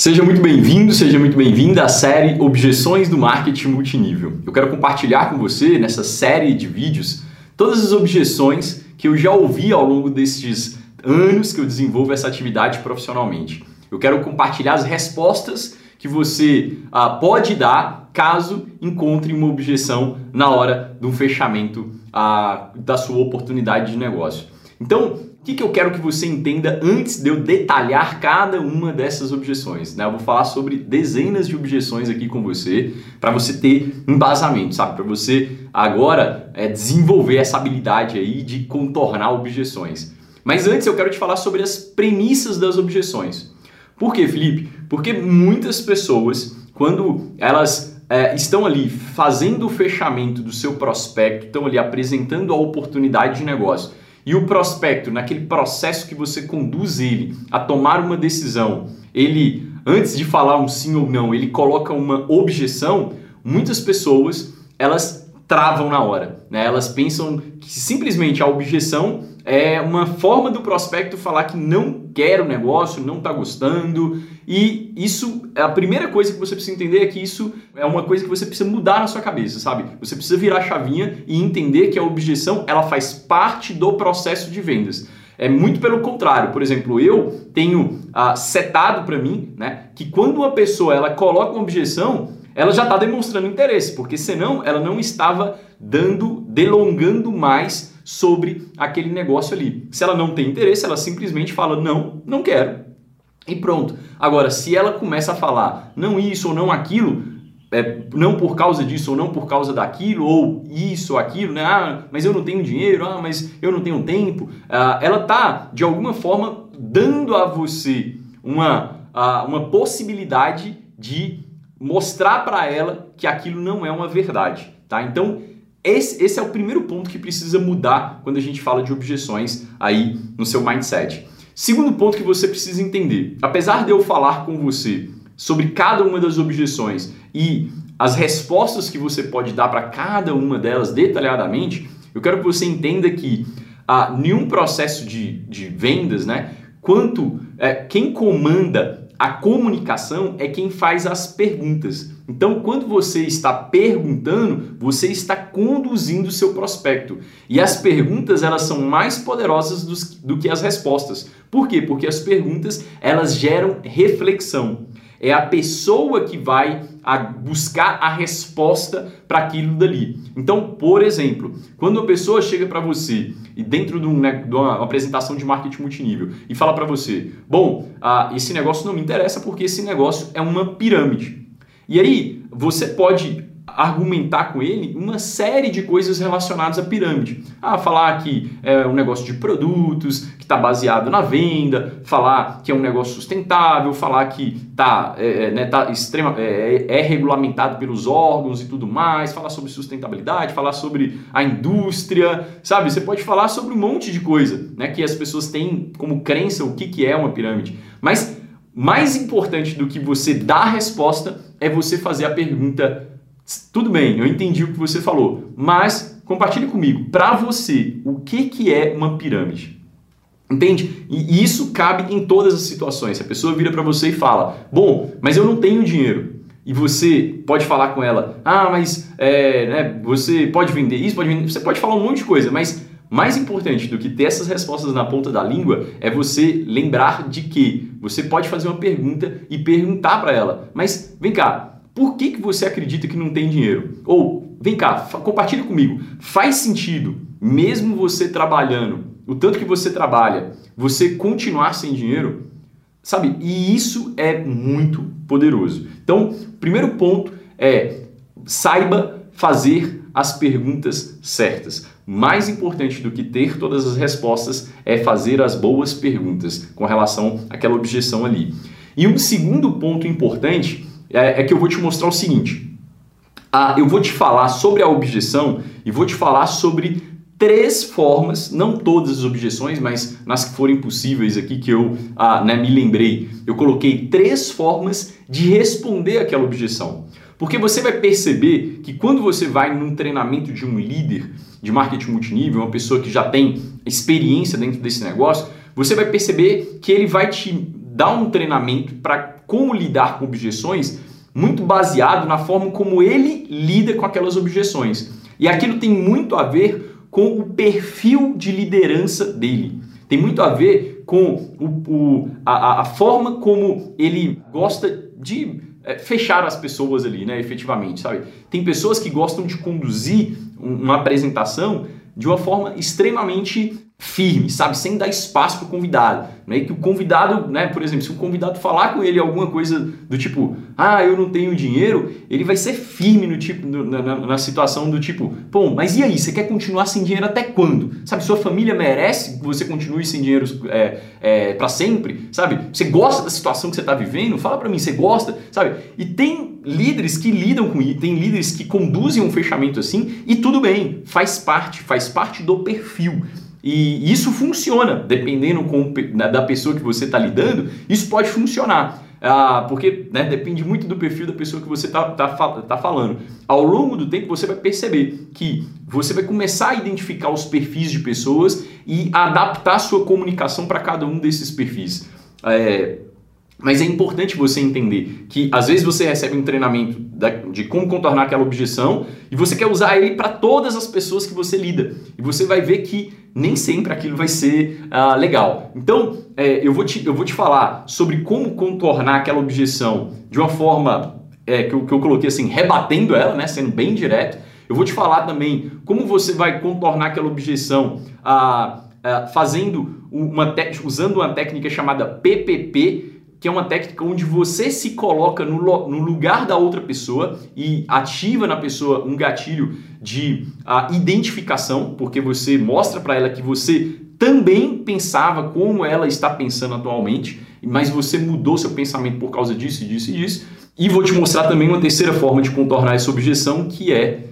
Seja muito bem-vindo, seja muito bem-vinda à série Objeções do Marketing Multinível. Eu quero compartilhar com você, nessa série de vídeos, todas as objeções que eu já ouvi ao longo destes anos que eu desenvolvo essa atividade profissionalmente. Eu quero compartilhar as respostas que você ah, pode dar caso encontre uma objeção na hora do fechamento ah, da sua oportunidade de negócio. Então, o que, que eu quero que você entenda antes de eu detalhar cada uma dessas objeções? Né? Eu vou falar sobre dezenas de objeções aqui com você para você ter embasamento, sabe? Para você agora é, desenvolver essa habilidade aí de contornar objeções. Mas antes eu quero te falar sobre as premissas das objeções. Por quê, Felipe? Porque muitas pessoas, quando elas é, estão ali fazendo o fechamento do seu prospecto, estão ali apresentando a oportunidade de negócio e o prospecto, naquele processo que você conduz ele a tomar uma decisão, ele, antes de falar um sim ou não, ele coloca uma objeção, muitas pessoas, elas travam na hora. Né? Elas pensam que simplesmente a objeção é uma forma do prospecto falar que não quer o negócio, não está gostando. E isso, a primeira coisa que você precisa entender é que isso é uma coisa que você precisa mudar na sua cabeça, sabe? Você precisa virar a chavinha e entender que a objeção ela faz parte do processo de vendas. É muito pelo contrário. Por exemplo, eu tenho ah, setado para mim, né, que quando uma pessoa ela coloca uma objeção, ela já está demonstrando interesse, porque senão ela não estava dando, delongando mais sobre aquele negócio ali. Se ela não tem interesse, ela simplesmente fala não, não quero. E pronto. Agora, se ela começa a falar não isso ou não aquilo, é, não por causa disso ou não por causa daquilo, ou isso ou aquilo, né? Ah, mas eu não tenho dinheiro, ah, mas eu não tenho tempo. Ah, ela está, de alguma forma, dando a você uma, ah, uma possibilidade de mostrar para ela que aquilo não é uma verdade, tá? Então, esse, esse é o primeiro ponto que precisa mudar quando a gente fala de objeções aí no seu mindset. Segundo ponto que você precisa entender: apesar de eu falar com você sobre cada uma das objeções e as respostas que você pode dar para cada uma delas detalhadamente, eu quero que você entenda que ah, nenhum processo de, de vendas, né? Quanto é, quem comanda a comunicação é quem faz as perguntas. Então, quando você está perguntando, você está conduzindo o seu prospecto. E as perguntas, elas são mais poderosas dos, do que as respostas. Por quê? Porque as perguntas, elas geram reflexão. É a pessoa que vai a buscar a resposta para aquilo dali. Então, por exemplo, quando uma pessoa chega para você e dentro de, um, né, de, uma apresentação de marketing multinível e fala para você, bom, ah, esse negócio não me interessa porque esse negócio é uma pirâmide. E aí você pode argumentar com ele uma série de coisas relacionadas à pirâmide. Ah, falar que é um negócio de produtos, que está baseado na venda, falar que é um negócio sustentável, falar que tá, é, é né, tá extrema, é, é, regulamentado pelos órgãos e tudo mais, falar sobre sustentabilidade, falar sobre a indústria, sabe? Você pode falar sobre um monte de coisa né, que as pessoas têm como crença o que, que é uma pirâmide. Mas mais importante do que você dar a resposta é você fazer a pergunta tudo bem, eu entendi o que você falou, mas compartilhe comigo, para você, o que, que é uma pirâmide? Entende? E isso cabe em todas as situações. Se a pessoa vira para você e fala: Bom, mas eu não tenho dinheiro. E você pode falar com ela: Ah, mas é, né, você pode vender isso, pode vender. Você pode falar um monte de coisa, mas mais importante do que ter essas respostas na ponta da língua é você lembrar de que você pode fazer uma pergunta e perguntar para ela: Mas vem cá, por que, que você acredita que não tem dinheiro? Ou, vem cá, compartilhe comigo. Faz sentido, mesmo você trabalhando, o tanto que você trabalha, você continuar sem dinheiro? Sabe? E isso é muito poderoso. Então, primeiro ponto é saiba fazer as perguntas certas. Mais importante do que ter todas as respostas é fazer as boas perguntas com relação àquela objeção ali. E um segundo ponto importante é, é que eu vou te mostrar o seguinte. Ah, eu vou te falar sobre a objeção e vou te falar sobre três formas, não todas as objeções, mas nas que forem possíveis aqui que eu ah, né, me lembrei, eu coloquei três formas de responder aquela objeção. Porque você vai perceber que quando você vai num treinamento de um líder de marketing multinível, uma pessoa que já tem experiência dentro desse negócio, você vai perceber que ele vai te dar um treinamento para como lidar com objeções muito baseado na forma como ele lida com aquelas objeções. E aquilo tem muito a ver com o perfil de liderança dele. Tem muito a ver com o, o a, a, forma como ele gosta de é, fechar as pessoas ali, né, efetivamente, sabe? Tem pessoas que gostam de conduzir uma apresentação de uma forma extremamente firme, sabe? Sem dar espaço para o convidado. Né? Que o convidado, né, por exemplo, se o convidado falar com ele alguma coisa do tipo, ah, eu não tenho dinheiro, ele vai ser firme no tipo, no, na, na, situação do tipo, pô, mas e aí, você quer continuar sem dinheiro até quando? Sabe, sua família merece que você continue sem dinheiro é, é, para sempre? Sabe? Você gosta da situação que você está vivendo? Fala para mim, você gosta? Sabe? E tem líderes que lidam com isso, tem líderes que conduzem um fechamento assim, e tudo bem, faz parte, faz parte do perfil. E isso funciona, dependendo com, da pessoa que você está lidando, isso pode funcionar. Ah, porque né, depende muito do perfil da pessoa que você está tá, tá falando. Ao longo do tempo, você vai perceber que você vai começar a identificar os perfis de pessoas e adaptar sua comunicação para cada um desses perfis. É, mas é importante você entender que às vezes você recebe um treinamento de como contornar aquela objeção e você quer usar ele para todas as pessoas que você lida. E você vai ver que nem sempre aquilo vai ser uh, legal. Então, é, eu, vou te, eu vou te falar sobre como contornar aquela objeção de uma forma é, que, eu, que eu coloquei assim, rebatendo ela, né, sendo bem direto. Eu vou te falar também como você vai contornar aquela objeção uh, uh, fazendo uma usando uma técnica chamada PPP, que é uma técnica onde você se coloca no, no lugar da outra pessoa e ativa na pessoa um gatilho de uh, identificação, porque você mostra para ela que você também pensava como ela está pensando atualmente, mas você mudou seu pensamento por causa disso, disso e disso. E vou te mostrar também uma terceira forma de contornar essa objeção, que é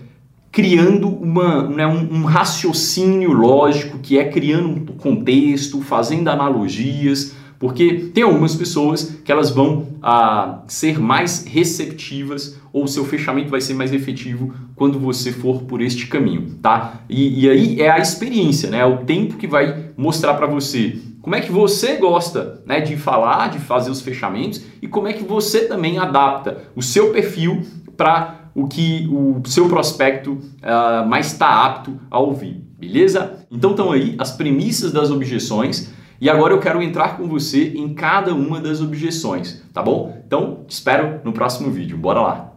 criando uma, né, um, um raciocínio lógico, que é criando um contexto, fazendo analogias, porque tem algumas pessoas que elas vão ah, ser mais receptivas ou seu fechamento vai ser mais efetivo quando você for por este caminho, tá? E, e aí é a experiência, né? É o tempo que vai mostrar para você como é que você gosta né, de falar, de fazer os fechamentos e como é que você também adapta o seu perfil para o que o seu prospecto uh, mais está apto a ouvir, beleza? Então estão aí as premissas das objeções. E agora eu quero entrar com você em cada uma das objeções, tá bom? Então, te espero no próximo vídeo. Bora lá!